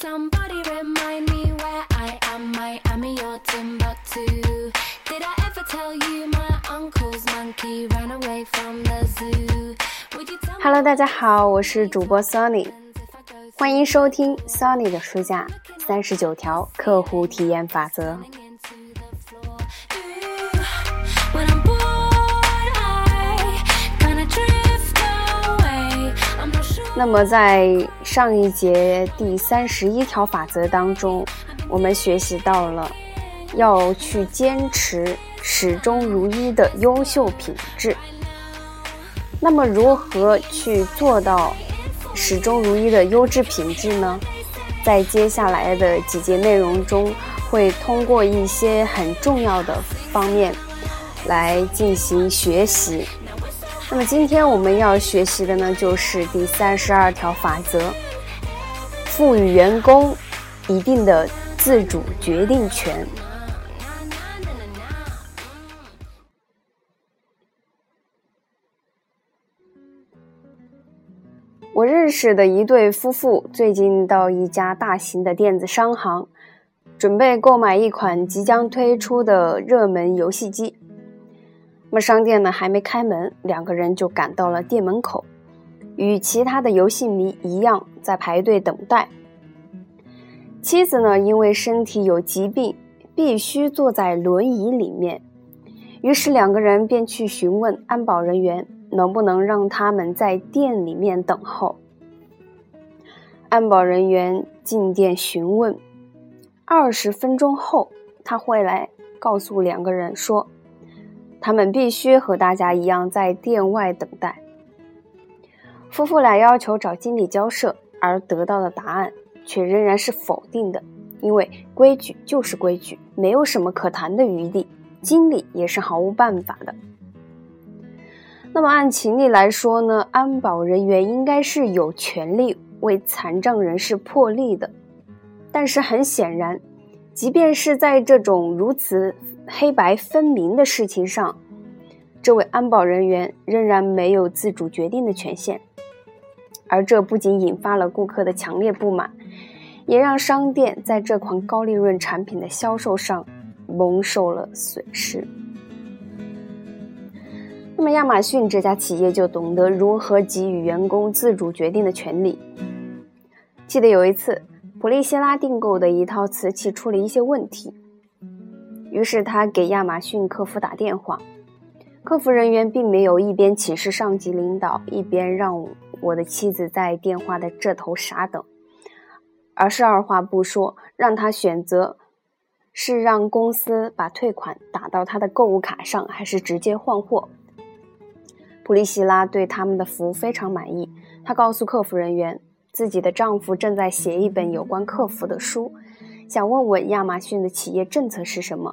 Somebody remind me where I am. Miami or Timbuktu. Did I ever tell you my uncle's monkey ran away from the zoo? Would you tell Hello，大家好，我是主播 go 欢迎收听 Sunny 的书架三十九条客户体验法则。那么在上一节第三十一条法则当中，我们学习到了要去坚持始终如一的优秀品质。那么如何去做到始终如一的优质品质呢？在接下来的几节内容中，会通过一些很重要的方面来进行学习。那么今天我们要学习的呢，就是第三十二条法则，赋予员工一定的自主决定权。我认识的一对夫妇最近到一家大型的电子商行，准备购买一款即将推出的热门游戏机。那么商店呢还没开门，两个人就赶到了店门口，与其他的游戏迷一样在排队等待。妻子呢因为身体有疾病，必须坐在轮椅里面，于是两个人便去询问安保人员能不能让他们在店里面等候。安保人员进店询问，二十分钟后他会来告诉两个人说。他们必须和大家一样在店外等待。夫妇俩要求找经理交涉，而得到的答案却仍然是否定的，因为规矩就是规矩，没有什么可谈的余地，经理也是毫无办法的。那么按情理来说呢，安保人员应该是有权利为残障人士破例的，但是很显然，即便是在这种如此黑白分明的事情上，这位安保人员仍然没有自主决定的权限，而这不仅引发了顾客的强烈不满，也让商店在这款高利润产品的销售上蒙受了损失。那么，亚马逊这家企业就懂得如何给予员工自主决定的权利。记得有一次，普利希拉订购的一套瓷器出了一些问题。于是他给亚马逊客服打电话，客服人员并没有一边请示上级领导，一边让我的妻子在电话的这头傻等，而是二话不说，让他选择是让公司把退款打到他的购物卡上，还是直接换货。普利希拉对他们的服务非常满意，她告诉客服人员，自己的丈夫正在写一本有关客服的书。想问问亚马逊的企业政策是什么？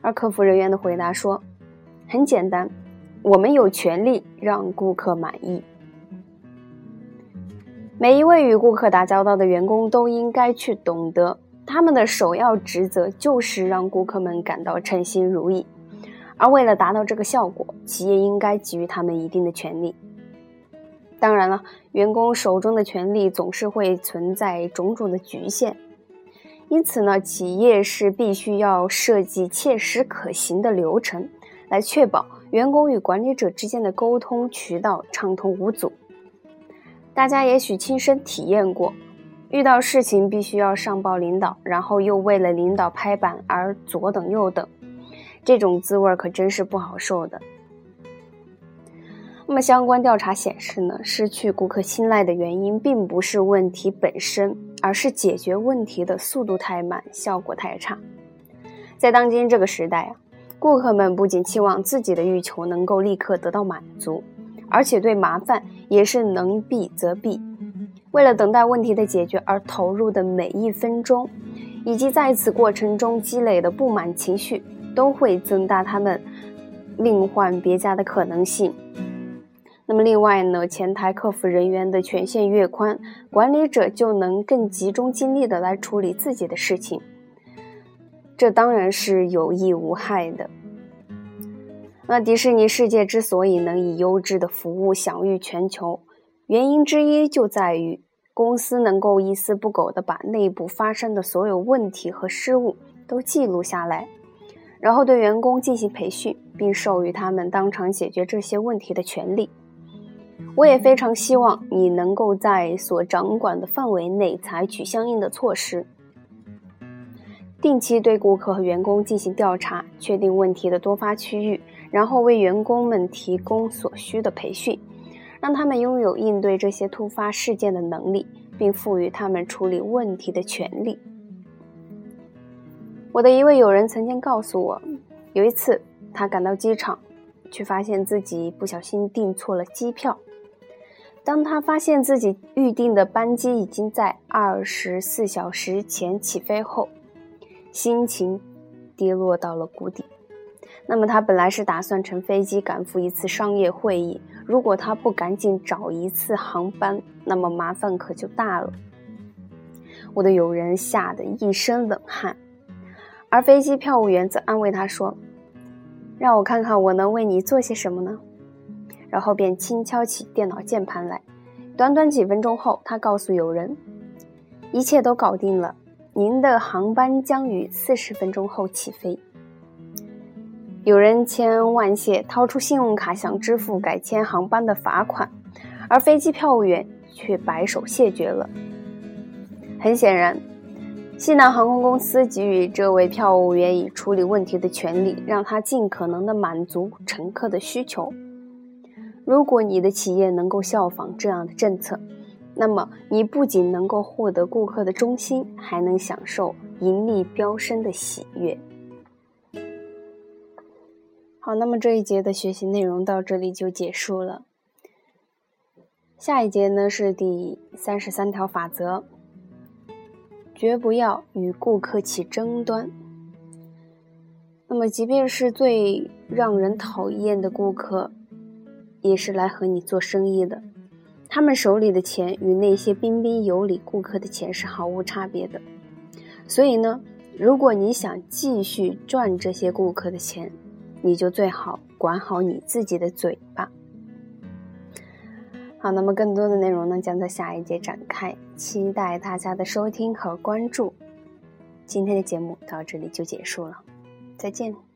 而客服人员的回答说：“很简单，我们有权利让顾客满意。每一位与顾客打交道的员工都应该去懂得，他们的首要职责就是让顾客们感到称心如意。而为了达到这个效果，企业应该给予他们一定的权利。当然了，员工手中的权利总是会存在种种的局限。”因此呢，企业是必须要设计切实可行的流程，来确保员工与管理者之间的沟通渠道畅通无阻。大家也许亲身体验过，遇到事情必须要上报领导，然后又为了领导拍板而左等右等，这种滋味可真是不好受的。那么，相关调查显示呢，失去顾客信赖的原因并不是问题本身，而是解决问题的速度太慢，效果太差。在当今这个时代啊，顾客们不仅期望自己的欲求能够立刻得到满足，而且对麻烦也是能避则避。为了等待问题的解决而投入的每一分钟，以及在此过程中积累的不满情绪，都会增大他们另换别家的可能性。那么另外呢，前台客服人员的权限越宽，管理者就能更集中精力的来处理自己的事情，这当然是有益无害的。那迪士尼世界之所以能以优质的服务享誉全球，原因之一就在于公司能够一丝不苟的把内部发生的所有问题和失误都记录下来，然后对员工进行培训，并授予他们当场解决这些问题的权利。我也非常希望你能够在所掌管的范围内采取相应的措施，定期对顾客和员工进行调查，确定问题的多发区域，然后为员工们提供所需的培训。让他们拥有应对这些突发事件的能力，并赋予他们处理问题的权利。我的一位友人曾经告诉我，有一次他赶到机场，却发现自己不小心订错了机票。当他发现自己预定的班机已经在二十四小时前起飞后，心情跌落到了谷底。那么他本来是打算乘飞机赶赴一次商业会议。如果他不赶紧找一次航班，那么麻烦可就大了。我的友人吓得一身冷汗，而飞机票务员则安慰他说：“让我看看我能为你做些什么呢？”然后便轻敲起电脑键盘来。短短几分钟后，他告诉友人：“一切都搞定了，您的航班将于四十分钟后起飞。”有人千恩万谢，掏出信用卡想支付改签航班的罚款，而飞机票务员却摆手谢绝了。很显然，西南航空公司给予这位票务员以处理问题的权利，让他尽可能的满足乘客的需求。如果你的企业能够效仿这样的政策，那么你不仅能够获得顾客的忠心，还能享受盈利飙升的喜悦。好，那么这一节的学习内容到这里就结束了。下一节呢是第三十三条法则：绝不要与顾客起争端。那么，即便是最让人讨厌的顾客，也是来和你做生意的。他们手里的钱与那些彬彬有礼顾客的钱是毫无差别的。所以呢，如果你想继续赚这些顾客的钱，你就最好管好你自己的嘴巴。好，那么更多的内容呢，将在下一节展开，期待大家的收听和关注。今天的节目到这里就结束了，再见。